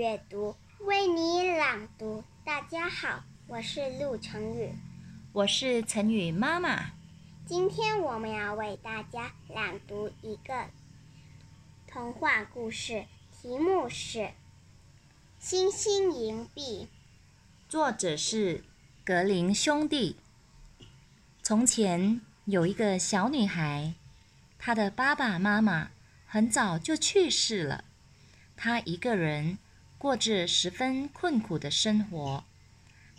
阅读，为你朗读。大家好，我是陆成宇，我是成宇妈妈。今天我们要为大家朗读一个童话故事，题目是《星星银币》，作者是格林兄弟。从前有一个小女孩，她的爸爸妈妈很早就去世了，他一个人过着十分困苦的生活。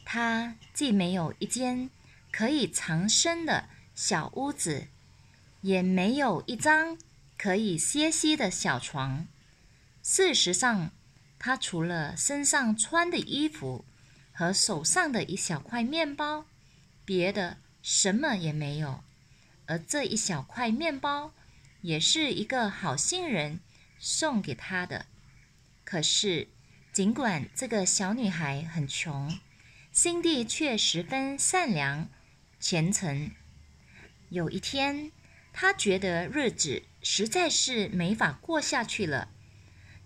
他既没有一间可以藏身的小屋子，也没有一张可以歇息的小床。事实上，他除了身上穿的衣服和手上的一小块面包，别的。什么也没有，而这一小块面包也是一个好心人送给他的。可是，尽管这个小女孩很穷，心地却十分善良、虔诚。有一天，她觉得日子实在是没法过下去了，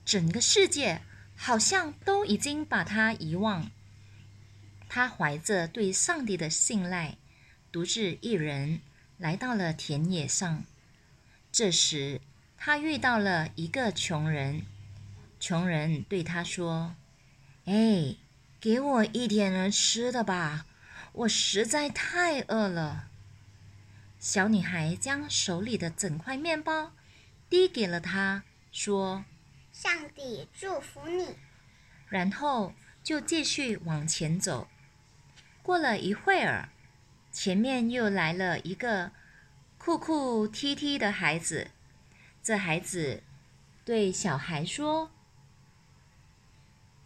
整个世界好像都已经把她遗忘。她怀着对上帝的信赖。独自一人来到了田野上。这时，她遇到了一个穷人。穷人对他说：“哎，给我一点吃的吧，我实在太饿了。”小女孩将手里的整块面包递给了他，说：“上帝祝福你。”然后就继续往前走。过了一会儿。前面又来了一个哭哭啼啼的孩子。这孩子对小孩说：“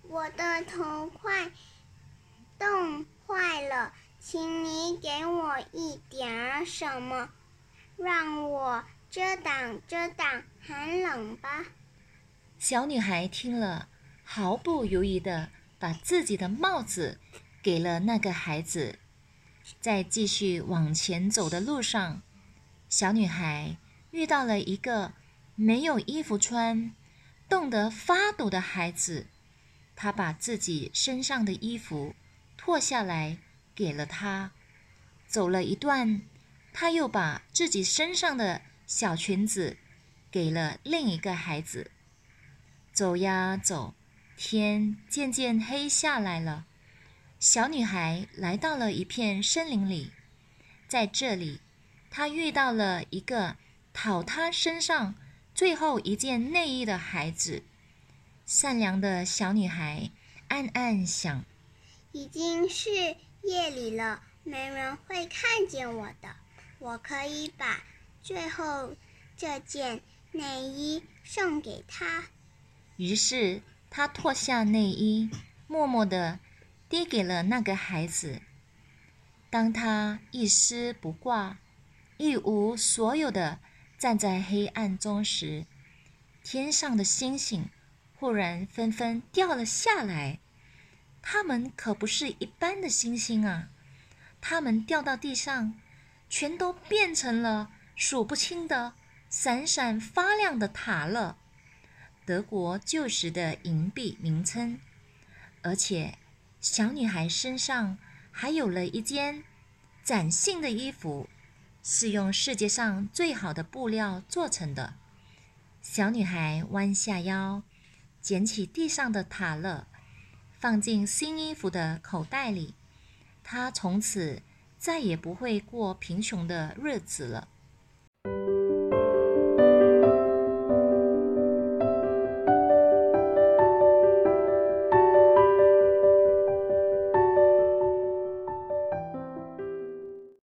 我的头快冻坏了，请你给我一点儿什么，让我遮挡遮挡寒冷吧。”小女孩听了，毫不犹豫地把自己的帽子给了那个孩子。在继续往前走的路上，小女孩遇到了一个没有衣服穿、冻得发抖的孩子。他把自己身上的衣服脱下来给了他。走了一段，她又把自己身上的小裙子给了另一个孩子。走呀走，天渐渐黑下来了。小女孩来到了一片森林里，在这里，她遇到了一个讨她身上最后一件内衣的孩子。善良的小女孩暗暗想：“已经是夜里了，没人会看见我的。我可以把最后这件内衣送给他。”于是，她脱下内衣，默默地。递给了那个孩子。当他一丝不挂、一无所有的站在黑暗中时，天上的星星忽然纷纷掉了下来。它们可不是一般的星星啊！它们掉到地上，全都变成了数不清的闪闪发亮的塔勒——德国旧时的银币名称，而且。小女孩身上还有了一件崭新的衣服，是用世界上最好的布料做成的。小女孩弯下腰，捡起地上的塔勒，放进新衣服的口袋里。他从此再也不会过贫穷的日子了。